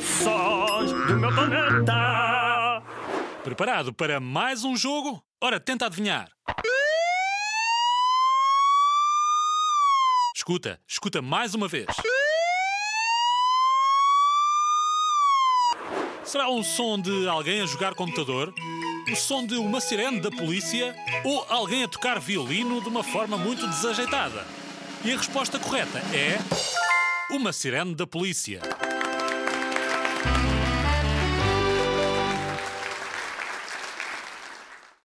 Sós do meu planeta. Preparado para mais um jogo? Ora, tenta adivinhar. Escuta, escuta mais uma vez. Será um som de alguém a jogar computador? O som de uma sirene da polícia? Ou alguém a tocar violino de uma forma muito desajeitada? E a resposta correta é. Uma sirene da polícia.